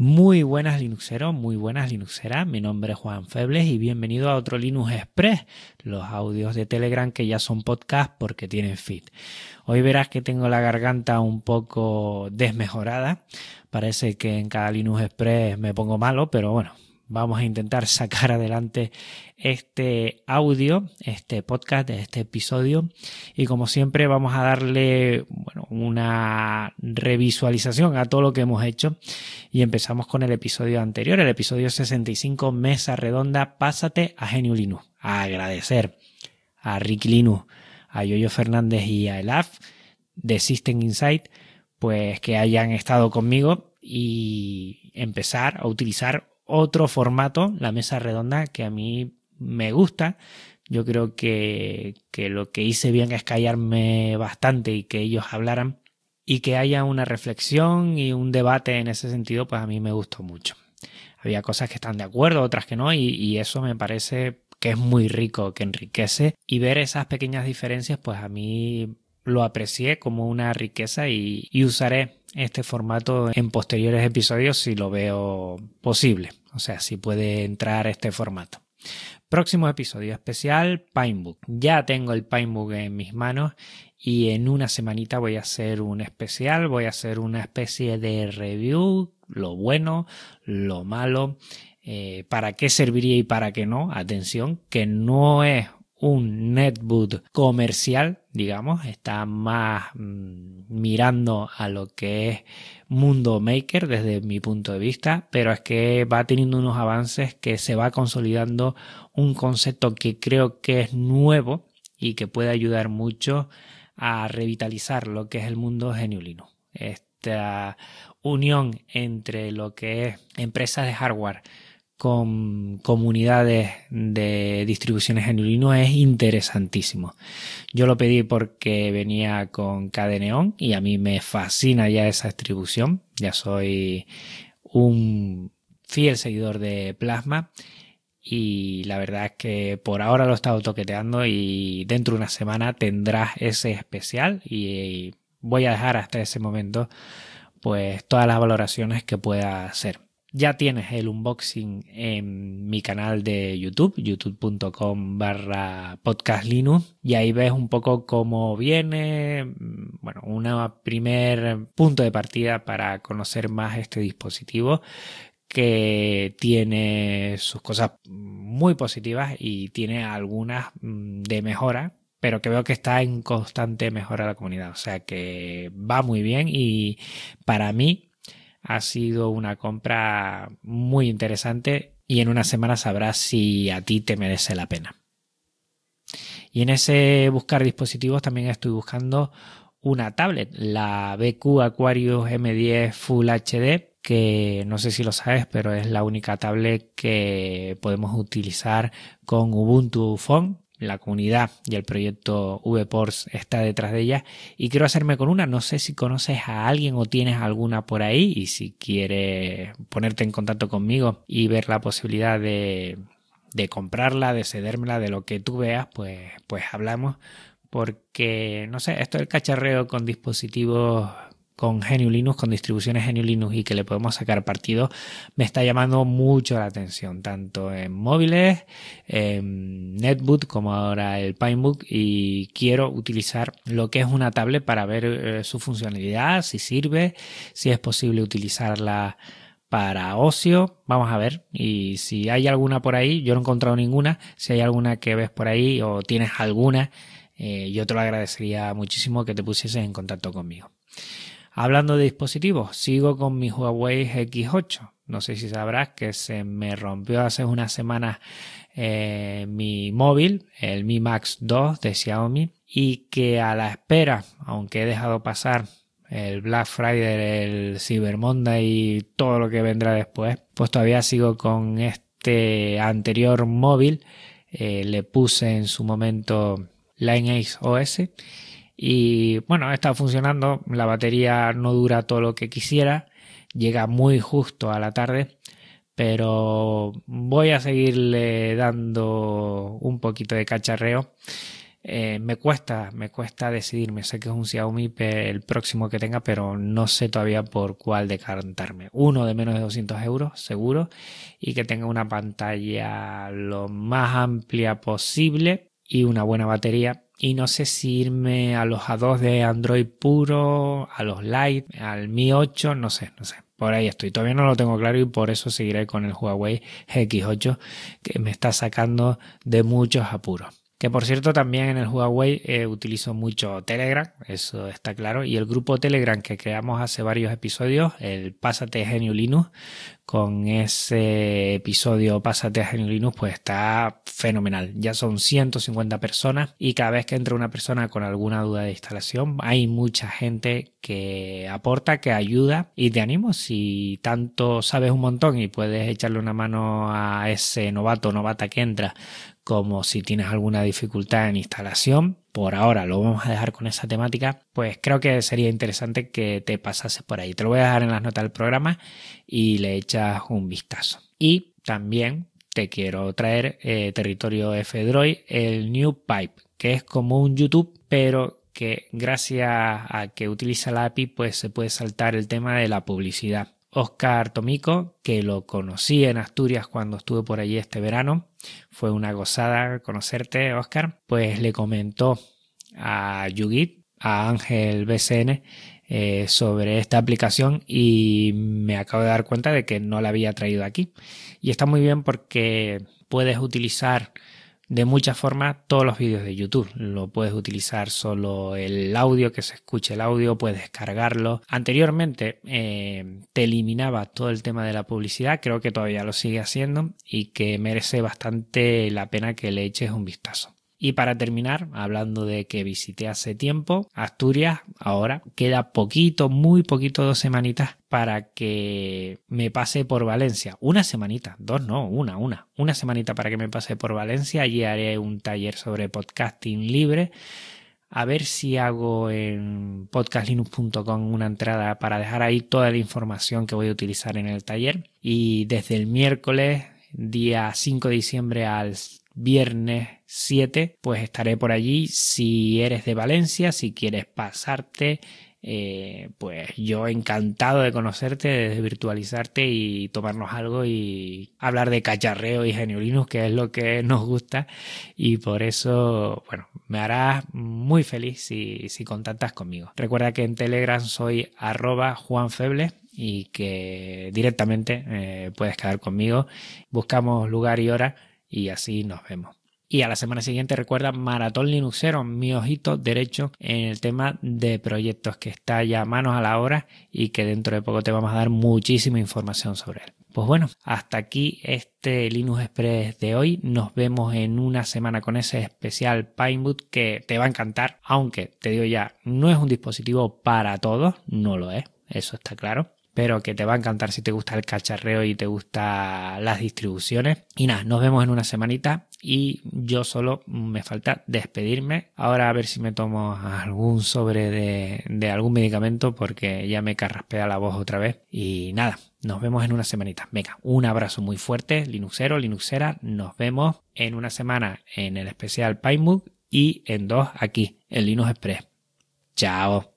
Muy buenas Linuxeros, muy buenas Linuxeras. Mi nombre es Juan Febles y bienvenido a otro Linux Express, los audios de Telegram que ya son podcast porque tienen feed. Hoy verás que tengo la garganta un poco desmejorada. Parece que en cada Linux Express me pongo malo, pero bueno, vamos a intentar sacar adelante este audio, este podcast, este episodio y como siempre vamos a darle bueno, una revisualización a todo lo que hemos hecho y empezamos con el episodio anterior, el episodio 65 Mesa Redonda, pásate a Genio Linux. A agradecer a Rick Linux, a Yoyo Fernández y a Elaf de System Insight pues que hayan estado conmigo y empezar a utilizar otro formato, la mesa redonda, que a mí me gusta. Yo creo que, que lo que hice bien es callarme bastante y que ellos hablaran y que haya una reflexión y un debate en ese sentido, pues a mí me gustó mucho. Había cosas que están de acuerdo, otras que no, y, eso me parece que es muy rico, que enriquece, y ver esas pequeñas diferencias, pues a mí lo aprecié como una riqueza y, y usaré este formato en posteriores episodios si lo veo posible. O sea, si puede entrar este formato. Próximo episodio especial, Pinebook. Ya tengo el Pinebook en mis manos y en una semanita voy a hacer un especial, voy a hacer una especie de review, lo bueno, lo malo, eh, para qué serviría y para qué no. Atención, que no es un netbook comercial, digamos, está más mm, mirando a lo que es mundo maker desde mi punto de vista, pero es que va teniendo unos avances que se va consolidando un concepto que creo que es nuevo y que puede ayudar mucho a revitalizar lo que es el mundo geniulino. Esta unión entre lo que es empresas de hardware con comunidades de distribuciones en Linux es interesantísimo. Yo lo pedí porque venía con Cadeneon y a mí me fascina ya esa distribución. Ya soy un fiel seguidor de Plasma y la verdad es que por ahora lo he estado toqueteando y dentro de una semana tendrás ese especial y voy a dejar hasta ese momento pues todas las valoraciones que pueda hacer. Ya tienes el unboxing en mi canal de YouTube, youtube.com barra podcast Linux, y ahí ves un poco cómo viene, bueno, un primer punto de partida para conocer más este dispositivo que tiene sus cosas muy positivas y tiene algunas mm, de mejora, pero que veo que está en constante mejora la comunidad. O sea que va muy bien y para mí ha sido una compra muy interesante y en una semana sabrás si a ti te merece la pena. Y en ese buscar dispositivos también estoy buscando una tablet, la BQ Aquarius M10 Full HD, que no sé si lo sabes, pero es la única tablet que podemos utilizar con Ubuntu Phone la comunidad y el proyecto VPorts está detrás de ella y quiero hacerme con una. No sé si conoces a alguien o tienes alguna por ahí y si quieres ponerte en contacto conmigo y ver la posibilidad de, de comprarla, de cedérmela, de lo que tú veas, pues, pues hablamos porque, no sé, esto del cacharreo con dispositivos con GNU Linux, con distribuciones GNU Linux y que le podemos sacar partido, me está llamando mucho la atención, tanto en móviles, en Netbook como ahora el Pinebook y quiero utilizar lo que es una tablet para ver eh, su funcionalidad, si sirve, si es posible utilizarla para ocio, vamos a ver, y si hay alguna por ahí, yo no he encontrado ninguna, si hay alguna que ves por ahí o tienes alguna, eh, yo te lo agradecería muchísimo que te pusieses en contacto conmigo. Hablando de dispositivos, sigo con mi Huawei X8. No sé si sabrás que se me rompió hace unas semanas eh, mi móvil, el Mi Max 2 de Xiaomi, y que a la espera, aunque he dejado pasar el Black Friday, el Cyber Monday y todo lo que vendrá después, pues todavía sigo con este anterior móvil. Eh, le puse en su momento Lineage OS y bueno, está funcionando, la batería no dura todo lo que quisiera, llega muy justo a la tarde, pero voy a seguirle dando un poquito de cacharreo eh, me cuesta, me cuesta decidirme. Sé que es un Xiaomi el próximo que tenga, pero no sé todavía por cuál decantarme. Uno de menos de 200 euros, seguro, y que tenga una pantalla lo más amplia posible y una buena batería. Y no sé si irme a los A2 de Android puro, a los Lite, al Mi 8, no sé, no sé. Por ahí estoy. Todavía no lo tengo claro y por eso seguiré con el Huawei X8 que me está sacando de muchos apuros. Que por cierto también en el Huawei eh, utilizo mucho Telegram, eso está claro, y el grupo Telegram que creamos hace varios episodios, el Pásate Genio Linux, con ese episodio Pásate Genio Linux, pues está fenomenal. Ya son 150 personas y cada vez que entra una persona con alguna duda de instalación, hay mucha gente que aporta, que ayuda y te animo si tanto sabes un montón y puedes echarle una mano a ese novato o novata que entra como si tienes alguna dificultad en instalación, por ahora lo vamos a dejar con esa temática, pues creo que sería interesante que te pasases por ahí. Te lo voy a dejar en las notas del programa y le echas un vistazo. Y también te quiero traer eh, territorio F-Droid, el New Pipe, que es como un YouTube, pero que gracias a que utiliza la API, pues se puede saltar el tema de la publicidad. Oscar Tomico, que lo conocí en Asturias cuando estuve por allí este verano. Fue una gozada conocerte, Oscar. Pues le comentó a Yugit, a Ángel BCN, eh, sobre esta aplicación y me acabo de dar cuenta de que no la había traído aquí. Y está muy bien porque puedes utilizar de muchas formas todos los vídeos de YouTube. Lo puedes utilizar solo el audio, que se escuche el audio, puedes descargarlo. Anteriormente eh, te eliminaba todo el tema de la publicidad, creo que todavía lo sigue haciendo y que merece bastante la pena que le eches un vistazo. Y para terminar, hablando de que visité hace tiempo, Asturias, ahora queda poquito, muy poquito, dos semanitas para que me pase por Valencia. Una semanita, dos no, una, una. Una semanita para que me pase por Valencia. Allí haré un taller sobre podcasting libre. A ver si hago en podcastlinux.com una entrada para dejar ahí toda la información que voy a utilizar en el taller. Y desde el miércoles, día 5 de diciembre al viernes 7, pues estaré por allí. Si eres de Valencia, si quieres pasarte, eh, pues yo encantado de conocerte, de virtualizarte y tomarnos algo y hablar de cacharreo y geniolinos, que es lo que nos gusta. Y por eso, bueno, me harás muy feliz si, si contactas conmigo. Recuerda que en Telegram soy arroba juanfeble y que directamente eh, puedes quedar conmigo. Buscamos lugar y hora y así nos vemos. Y a la semana siguiente recuerda Maratón Linuxero, mi ojito derecho en el tema de proyectos que está ya manos a la hora y que dentro de poco te vamos a dar muchísima información sobre él. Pues bueno, hasta aquí este Linux Express de hoy. Nos vemos en una semana con ese especial Pineboot que te va a encantar, aunque te digo ya, no es un dispositivo para todos, no lo es, eso está claro pero que te va a encantar si te gusta el cacharreo y te gustan las distribuciones. Y nada, nos vemos en una semanita y yo solo me falta despedirme. Ahora a ver si me tomo algún sobre de, de algún medicamento porque ya me carraspea la voz otra vez. Y nada, nos vemos en una semanita. Venga, un abrazo muy fuerte, Linuxero, Linuxera. Nos vemos en una semana en el especial PyMook y en dos aquí, en Linux Express. Chao.